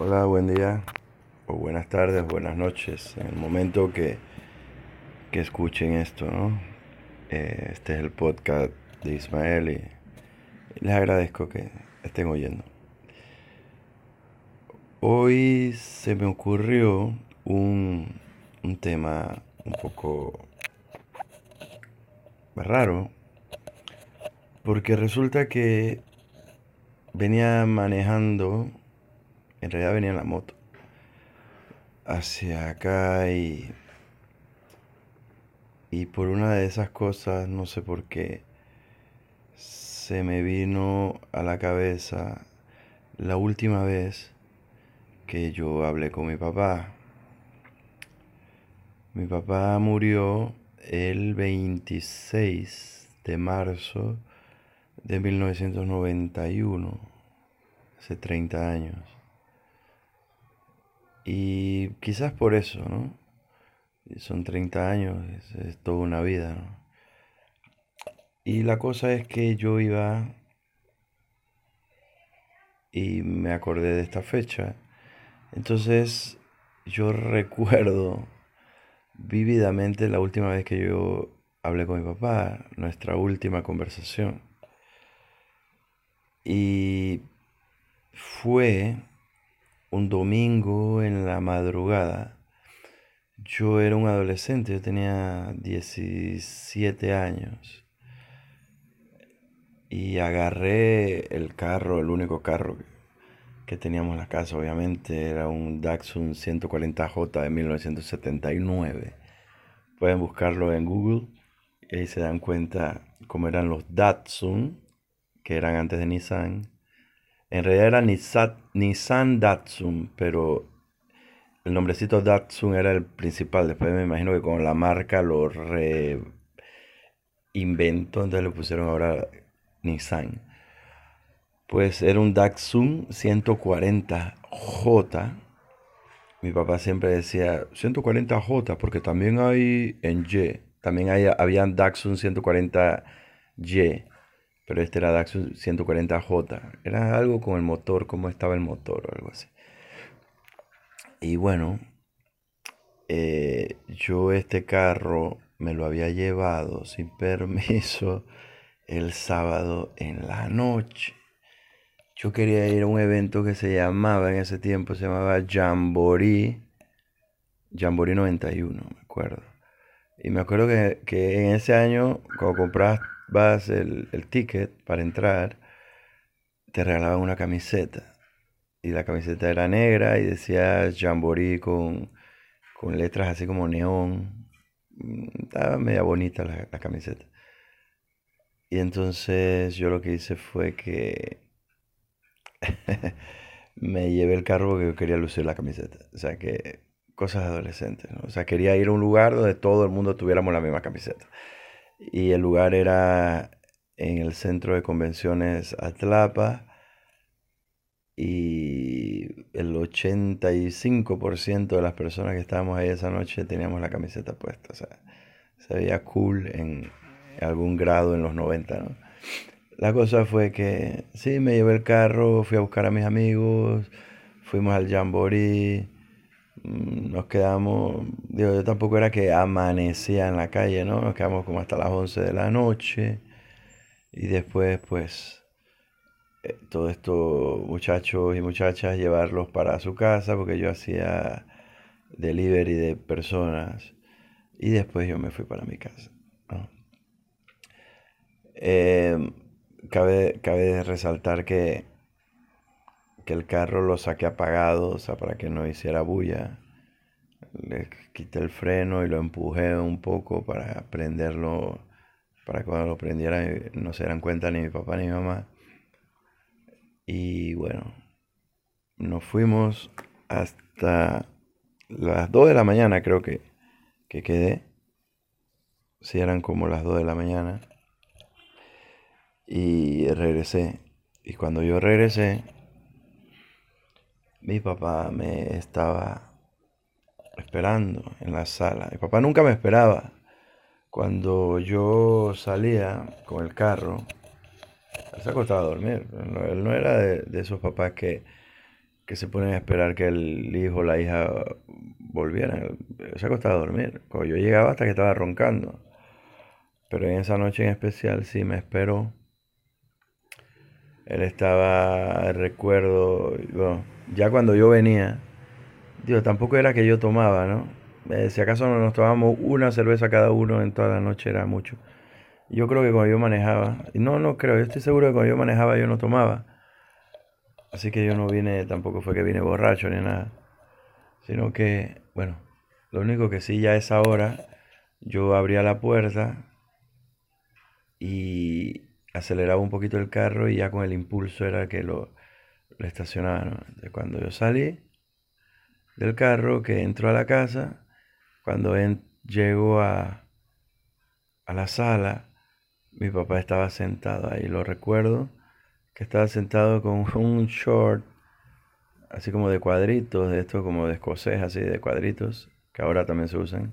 Hola, buen día, o buenas tardes, buenas noches, en el momento que, que escuchen esto, ¿no? Eh, este es el podcast de Ismael y les agradezco que estén oyendo. Hoy se me ocurrió un, un tema un poco raro, porque resulta que venía manejando en realidad venía en la moto hacia acá y, y por una de esas cosas, no sé por qué, se me vino a la cabeza la última vez que yo hablé con mi papá. Mi papá murió el 26 de marzo de 1991, hace 30 años. Y quizás por eso, ¿no? Son 30 años, es, toda una vida, ¿no? Y la cosa es que yo iba y me acordé de esta fecha. Entonces yo recuerdo vívidamente la última vez que yo hablé con mi papá, nuestra última conversación. Y fue un domingo en la madrugada. Yo era un adolescente, yo tenía 17 años. Y agarré el carro, el único carro que teníamos en la casa, obviamente, era un Datsun 140J de 1979. Pueden buscarlo en Google y ahí se dan cuenta cómo eran los Datsun, que eran antes de Nissan en realidad era Nissan, Datsun, pero el nombrecito Datsun era el principal. Después me imagino que con la marca lo reinventó, entonces le pusieron ahora Nissan. Pues era un Datsun 140J. Mi papá siempre decía 140J porque también hay en Y. También hay, habían Datsun 140Y pero este era Datsun 140J. Era algo con el motor, cómo estaba el motor o algo así. Y bueno, eh, yo este carro me lo había llevado sin permiso el sábado en la noche. Yo quería ir a un evento que se llamaba, en ese tiempo se llamaba Jamboree, Jamboree 91, me acuerdo. Y me acuerdo que, que en ese año, cuando compraste vas el, el ticket para entrar, te regalaban una camiseta. Y la camiseta era negra y decía Jamboree con, con letras así como neón. Mm, estaba media bonita la, camiseta. Y entonces yo lo que hice fue que me llevé el carro porque yo quería lucir la camiseta. O sea que cosas adolescentes. O sea, quería ir a un lugar donde todo el mundo tuviéramos la misma camiseta y el lugar era en el centro de convenciones Atlapa y el 85% de las personas que estábamos ahí esa noche teníamos la camiseta puesta, o sea, se veía cool en algún grado en los 90, ¿no? La cosa fue que sí, me llevé el carro, fui a buscar a mis amigos, fuimos al Jamboree, nos quedamos, digo, yo tampoco era que amanecía en la calle, ¿no? Nos quedamos como hasta las 11 de la noche y después pues eh, todo esto muchachos y muchachas llevarlos para su casa porque yo hacía delivery de personas y después yo me fui para mi casa. Em, cabe, cabe resaltar que que el carro lo saqué apagado, o sea, para que no hiciera bulla. Le quité el freno y lo empujé un poco para prenderlo, para cuando lo prendieran no se dieran cuenta ni mi papá ni mi mamá. Y bueno, nos fuimos hasta las 2 de la mañana creo que, que quedé. Si eran como las 2 de la mañana. Y regresé. Y cuando yo regresé, mi papá me estaba esperando en la sala. Mi papá nunca me esperaba. Cuando yo salía con el carro, él se acostaba a dormir. Él no era de, esos papás que, que se ponen a esperar que el hijo o la hija volvieran. Se acostaba a dormir. Cuando yo llegaba hasta que estaba roncando. Pero en esa noche en especial sí me esperó. Él estaba, recuerdo, ya cuando yo venía, digo, tampoco era que yo tomaba, ¿no? Eh, si acaso nos tomábamos una cerveza cada uno en toda la noche era mucho. Yo creo que cuando yo manejaba, no, no creo, yo estoy seguro que cuando yo manejaba yo no tomaba. Así que yo no vine, tampoco fue que vine borracho ni nada. Sino que, bueno, lo único que sí ya es ahora, yo abría la puerta y aceleraba un poquito el carro y ya con el impulso era que lo, lo estacionaba. cuando yo salí del carro, que entro a la casa, cuando llego a, a la sala, mi papá estaba sentado ahí, lo recuerdo, que estaba sentado con un short, así como de cuadritos, de esto como de escocés, así de cuadritos, que ahora también se usan.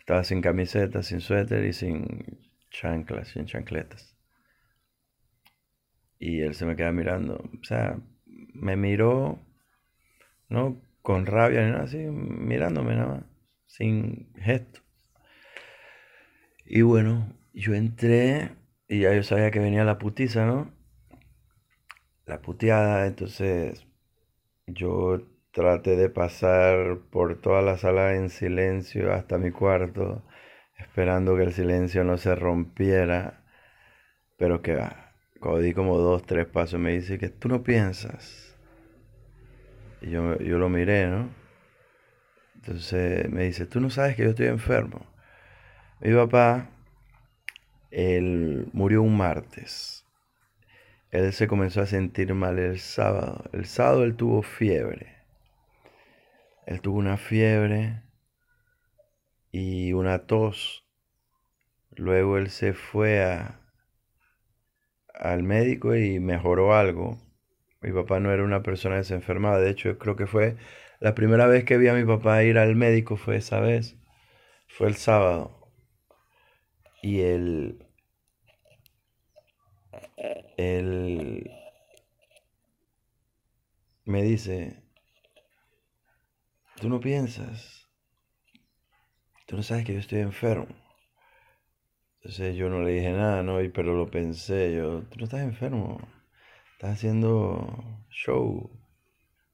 Estaba sin camiseta, sin suéter y sin chanclas, sin chancletas. Y él se me queda mirando. O sea, me miró, no con rabia ni nada, así, mirándome nada más, sin gesto. Y bueno, yo entré y ya yo sabía que venía la putiza, ¿no? La puteada, entonces yo traté de pasar por toda la sala en silencio hasta mi cuarto, esperando que el silencio no se rompiera, pero que va cuando di como dos, tres pasos, me dice que tú no piensas. Y yo, yo lo miré, ¿no? Entonces me dice, tú no sabes que yo estoy enfermo. Mi papá, él murió un martes. Él se comenzó a sentir mal el sábado. El sábado él tuvo fiebre. Él tuvo una fiebre y una tos. Luego él se fue a, al médico y mejoró algo. Mi papá no era una persona desenfermada, de hecho creo que fue la primera vez que vi a mi papá ir al médico fue esa vez, fue el sábado. Y él, él me dice, tú no piensas, tú no sabes que yo estoy enfermo. Entonces yo no le dije nada, ¿no? Pero lo pensé, yo, tú no estás enfermo, estás haciendo show,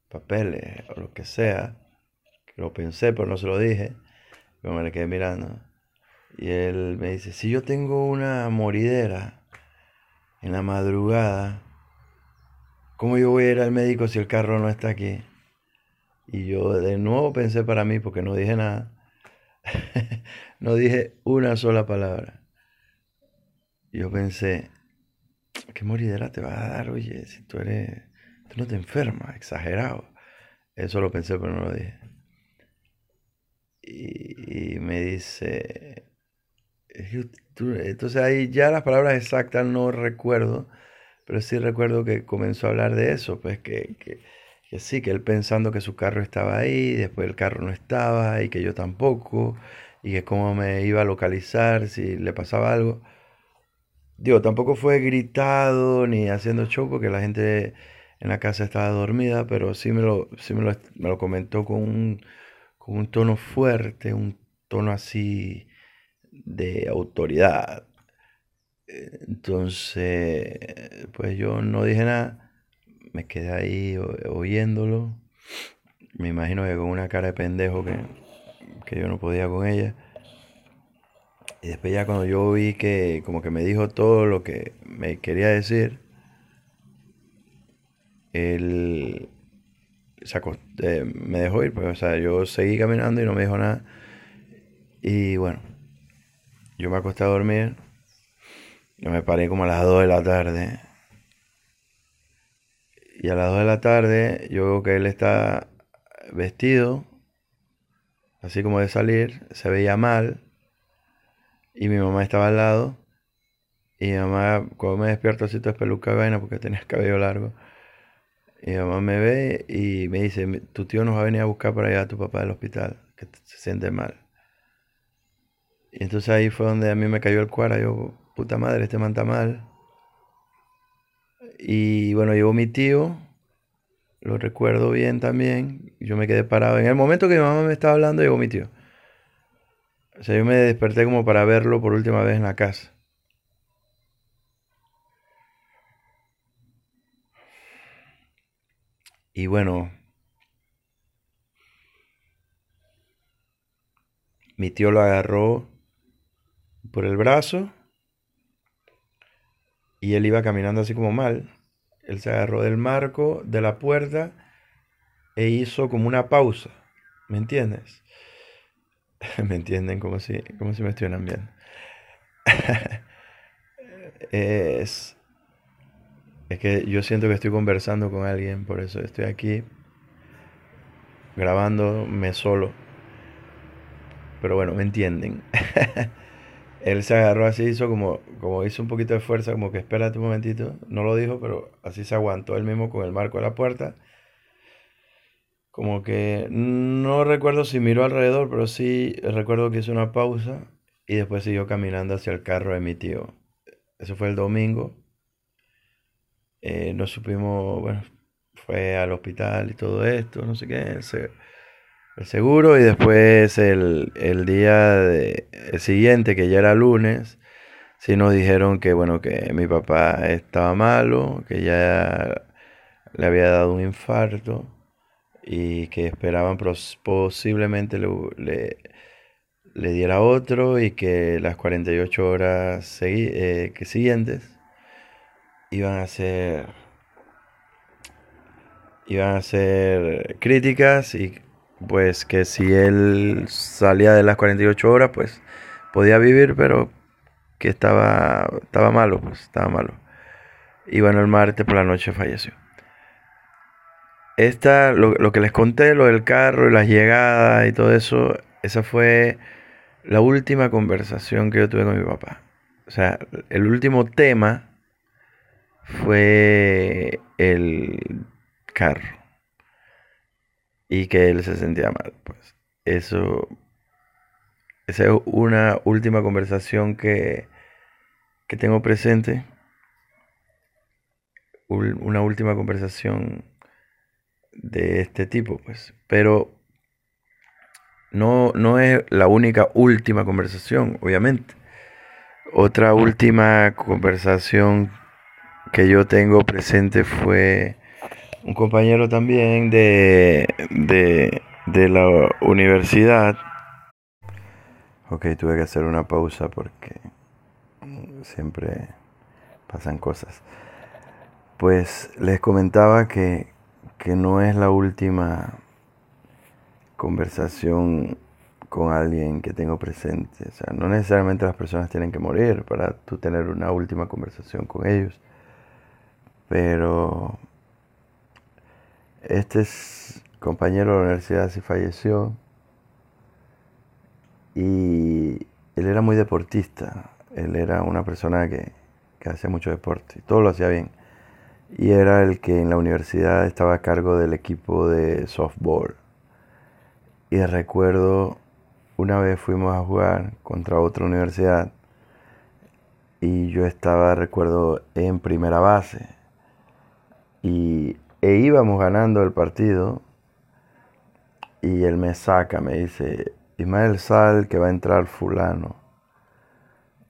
papeles o lo que sea. Lo pensé, pero no se lo dije. Yo me le quedé mirando. Y él me dice, si yo tengo una moridera en la madrugada, ¿cómo yo voy a ir al médico si el carro no está aquí? Y yo de nuevo pensé para mí, porque no dije nada. no dije una sola palabra yo pensé, ¿qué moridera te va a dar, oye? Si tú eres, tú no te enfermas, exagerado. Eso lo pensé, pero no lo dije. Y, me dice, entonces ahí ya las palabras exactas no recuerdo, pero sí recuerdo que comenzó a hablar de eso, pues que, que, que sí, que él pensando que su carro estaba ahí, después el carro no estaba y que yo tampoco, y que cómo me iba a localizar si le pasaba algo. Digo, tampoco fue gritado ni haciendo show porque la gente en la casa estaba dormida, pero sí me lo, sí me lo, comentó con un, con un tono fuerte, un tono así de autoridad. Entonces, pues yo no dije nada, me quedé ahí oyéndolo. Me imagino que con una cara de pendejo que, que yo no podía con ella. Y después ya cuando yo vi que como que me dijo todo lo que me quería decir, él eh, me dejó ir, pues, o sea, yo seguí caminando y no me dijo nada. Y bueno, yo me acosté a dormir. Yo me paré como a las 2 de la tarde. Y a las 2 de la tarde yo veo que él está vestido, así como de salir, se veía mal. Y mi mamá estaba al lado. Y mi mamá, cuando me despierto así, todo peluca vaina porque tenía el cabello largo. Y mi mamá me ve y me dice, tu tío nos va a venir a buscar para allá a tu papá del hospital, que se siente mal. Y entonces ahí fue donde a mí me cayó el cuara. Yo, puta madre, este man está mal. Y bueno, llegó mi tío, lo recuerdo bien también. Yo me quedé parado. En el momento que mi mamá me estaba hablando, llegó mi tío. O sea, yo me desperté como para verlo por última vez en la casa. Y bueno, mi tío lo agarró por el brazo y él iba caminando así como mal. Él se agarró del marco de la puerta e hizo como una pausa. ¿Me entiendes? ¿Me entienden? Como si, como si me estuvieran viendo. es, es que yo siento que estoy conversando con alguien, por eso estoy aquí grabándome solo. Pero bueno, me entienden. él se agarró así, hizo como, como hizo un poquito de fuerza, como que espérate un momentito, no lo dijo, pero así se aguantó él mismo con el marco de la puerta. Como que no recuerdo si miró alrededor, pero sí recuerdo que hizo una pausa y después siguió caminando hacia el carro de mi tío. Eso fue el domingo. Eh, no supimos, bueno, fue al hospital y todo esto, no sé qué el seguro y después el, día siguiente, que ya era lunes, sí nos dijeron que, bueno, que mi papá estaba malo, que ya le había dado un infarto y que esperaban posiblemente le, le, diera otro y que las 48 horas eh, siguientes iban a ser iban a ser críticas y pues que si él salía de las 48 horas, pues podía vivir, pero que estaba, estaba malo, pues estaba malo. Y bueno, el martes por la noche falleció. Esta, lo, lo que les conté, lo del carro y las llegadas y todo eso, esa fue la última conversación que yo tuve con mi papá. O sea, el último tema fue el carro y que él se sentía mal. Pues eso, esa es una última conversación que, que tengo presente. Una última conversación de este tipo, pues. Pero no, no es la única última conversación, obviamente. Otra última conversación que yo tengo presente fue un compañero también de, de, la universidad. Ok, tuve que hacer una pausa porque siempre pasan cosas. Pues les comentaba que, que no es la última conversación con alguien que tengo presente. O sea, no necesariamente las personas tienen que morir para tú tener una última conversación con ellos. Pero este es compañero de la universidad se falleció y él era muy deportista. Él era una persona que, que hacía mucho deporte, todo lo hacía bien. Y era el que en la universidad estaba a cargo del equipo de softball. Y recuerdo una vez fuimos a jugar contra otra universidad y yo estaba, recuerdo, en primera base. Y e íbamos ganando el partido y él me saca, me dice, Ismael Sal que va a entrar fulano.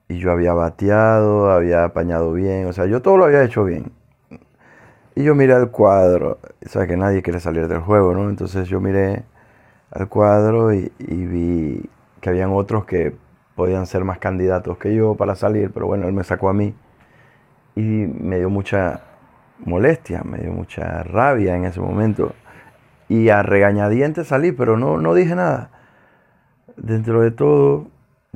Y yo había bateado, había apañado bien, o sea, yo todo lo había hecho bien. Y yo miré al cuadro, sabes que nadie quiere salir del juego, ¿no? Entonces yo miré al cuadro y, vi que habían otros que podían ser más candidatos que yo para salir, pero bueno, él me sacó a mí y me dio mucha molestia, me dio mucha rabia en ese momento. Y a regañadientes salí, pero no, no dije nada. Dentro de todo,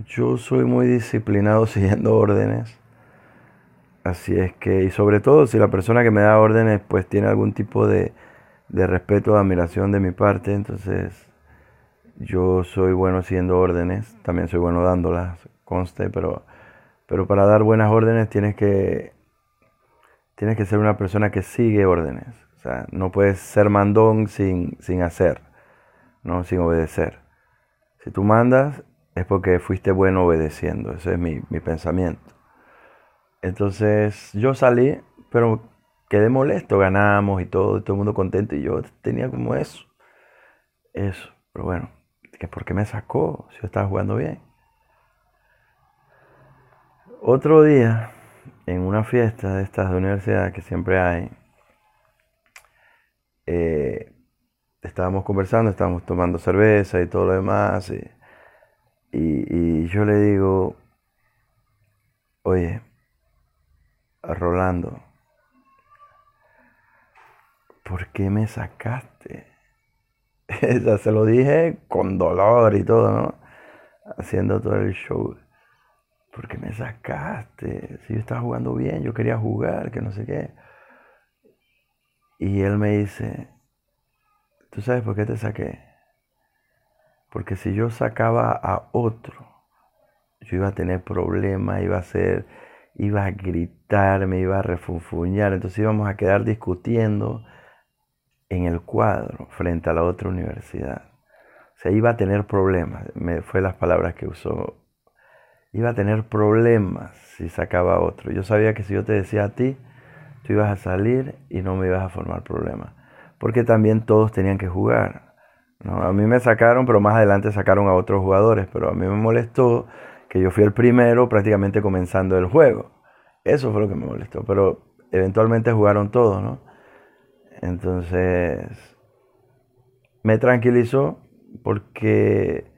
yo soy muy disciplinado siguiendo órdenes. Así es que, y sobre todo si la persona que me da órdenes pues tiene algún tipo de, de respeto o admiración de mi parte, entonces yo soy bueno siguiendo órdenes, también soy bueno dándolas, conste, pero, pero para dar buenas órdenes tienes que tienes que ser una persona que sigue órdenes. O sea, no puedes ser mandón sin, sin hacer, ¿no? sin obedecer. Si tú mandas es porque fuiste bueno obedeciendo. Ese es mi, mi pensamiento. Entonces yo salí, pero quedé molesto, ganamos y todo, todo el mundo contento y yo tenía como eso. Eso, pero bueno, que porque me sacó si yo estaba jugando bien. Otro día, en una fiesta de estas de universidad que siempre hay, eh, estábamos conversando, estábamos tomando cerveza y todo lo demás, y, y yo le digo, oye, Rolando, ¿por qué me sacaste? se lo dije con dolor y todo, ¿no? Haciendo todo el show. ¿Por qué me sacaste? Si yo estaba jugando bien, yo quería jugar, que no sé qué. Y él me dice, ¿tú sabes por qué te saqué? Porque si yo sacaba a otro, yo iba a tener problemas, iba a ser, iba a gritar, me iba a refunfuñar, entonces íbamos a quedar discutiendo en el cuadro frente a la otra universidad. O sea, iba a tener problemas, me, fue las palabras que usó. Iba a tener problemas si sacaba otro. Yo sabía que si yo te decía a ti, tú ibas a salir y no me ibas a formar problemas. Porque también todos tenían que jugar. ¿no? A mí me sacaron, pero más adelante sacaron a otros jugadores. Pero a mí me molestó que yo fui el primero prácticamente comenzando el juego. Eso fue lo que me molestó. Pero eventualmente jugaron todos, ¿no? Entonces, me tranquilizó porque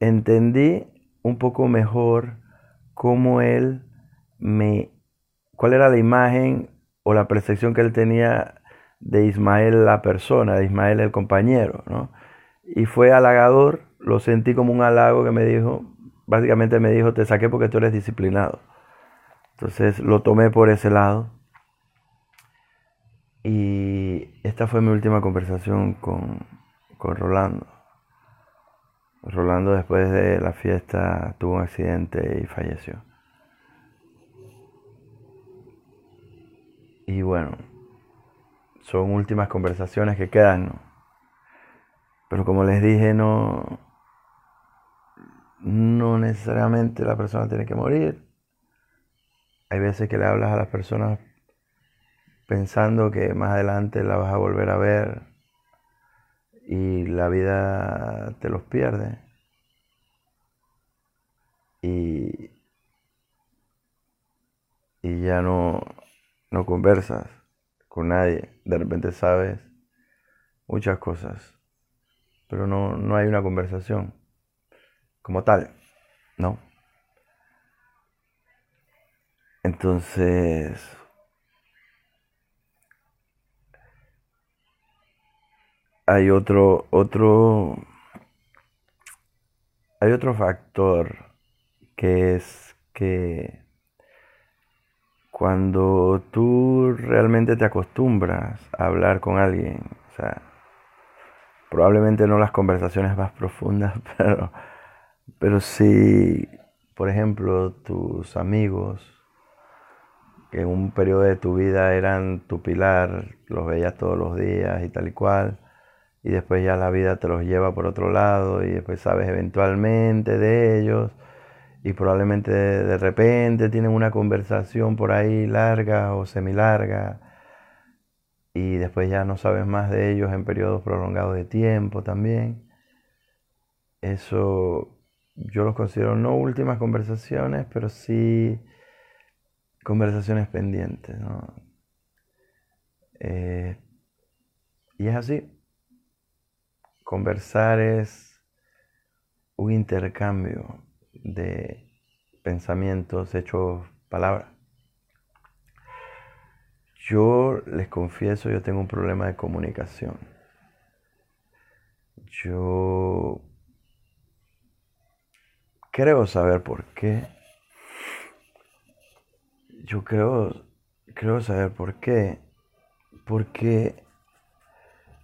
entendí un poco mejor cómo él me, cuál era la imagen o la percepción que él tenía de Ismael la persona, de Ismael el compañero, ¿no? Y fue halagador, lo sentí como un halago que me dijo, básicamente me dijo, te saqué porque tú eres disciplinado. Entonces lo tomé por ese lado y esta fue mi última conversación con, Rolando. Rolando después de la fiesta tuvo un accidente y falleció. Y bueno, son últimas conversaciones que quedan, ¿no? Pero como les dije, no, no necesariamente la persona tiene que morir. Hay veces que le hablas a las personas pensando que más adelante la vas a volver a ver y la vida te los pierde. Y, y ya no, no conversas con nadie. De repente sabes muchas cosas, pero no, no hay una conversación como tal, ¿no? Entonces, hay otro, otro, hay otro factor que es que cuando tú realmente te acostumbras a hablar con alguien, o sea, probablemente no las conversaciones más profundas, pero, pero sí, por ejemplo, tus amigos, que en un periodo de tu vida eran tu pilar, los veías todos los días y tal y cual, y después ya la vida te los lleva por otro lado y después sabes eventualmente de ellos y probablemente de repente tienen una conversación por ahí larga o semilarga y después ya no sabes más de ellos en periodos prolongados de tiempo también. Eso yo los considero no últimas conversaciones, pero sí conversaciones pendientes. Eh, y es así. Conversar es un intercambio de pensamientos, hechos, palabras. Yo les confieso, yo tengo un problema de comunicación. Yo creo saber por qué. Yo creo, creo saber por qué. Porque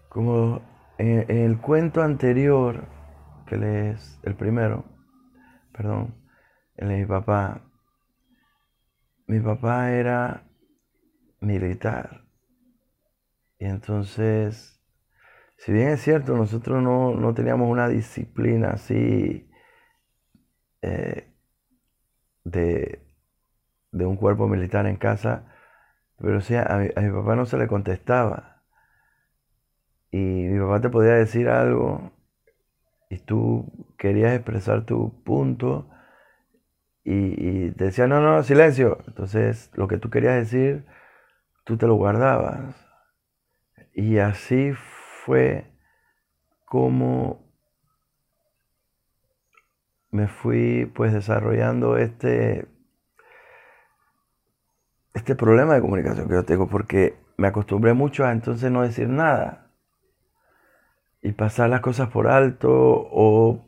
como en, el cuento anterior, que lees el primero, perdón, el de mi papá, mi papá era militar. Y entonces, si bien es cierto, nosotros no, teníamos una disciplina así eh, de, de un cuerpo militar en casa, Pero sí, a mi, papá no se le contestaba. Y mi papá te podía decir algo y tú querías expresar tu punto y, y te decía, no, no, silencio. Entonces, lo que tú querías decir, tú te lo guardabas. Y así fue como me fui pues desarrollando este este problema de comunicación que yo tengo porque me acostumbré mucho a entonces no decir nada y pasar las cosas por alto o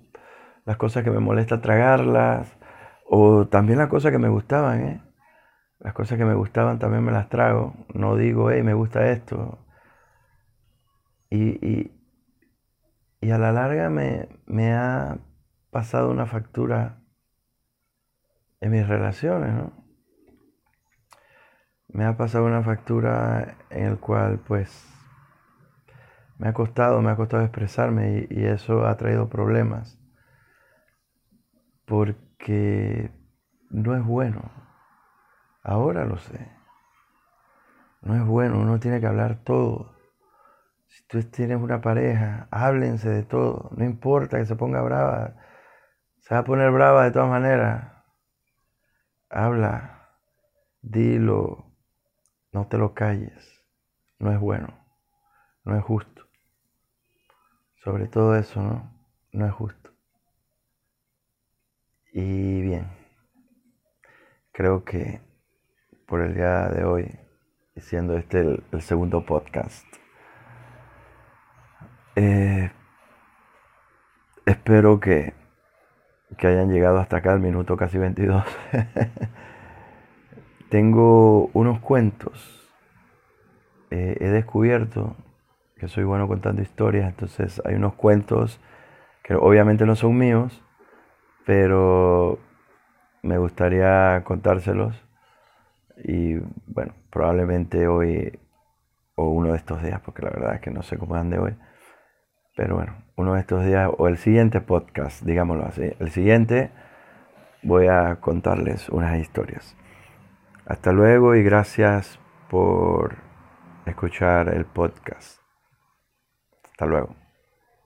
las cosas que me molesta tragarlas o también las cosas que me gustaban, ¿eh? Las cosas que me gustaban también me las trago. No digo, hey, me gusta esto. Y, y, a la larga me, me ha pasado una factura en mis relaciones, ¿no? Me ha pasado una factura en el cual pues me ha costado, me ha costado expresarme y, y eso ha traído problemas. Porque no es bueno. Ahora lo sé. No es bueno, uno tiene que hablar todo. Si tú tienes una pareja, háblense de todo. No importa que se ponga brava. Se va a poner brava de todas maneras. Habla, dilo, no te lo calles. No es bueno, no es justo. Sobre todo eso, ¿no? No es justo. Y bien, creo que por el día de hoy, siendo este el, segundo podcast. Eh, espero que, que hayan llegado hasta acá, el minuto casi 22. Tengo unos cuentos. Eh, he descubierto que soy bueno contando historias, entonces hay unos cuentos que obviamente no son míos, pero me gustaría contárselos y bueno, probablemente hoy o uno de estos días, porque la verdad es que no sé cómo de hoy. Pero bueno, uno de estos días o el siguiente podcast, digámoslo así. El siguiente voy a contarles unas historias. Hasta luego y gracias por escuchar el podcast. Hasta luego.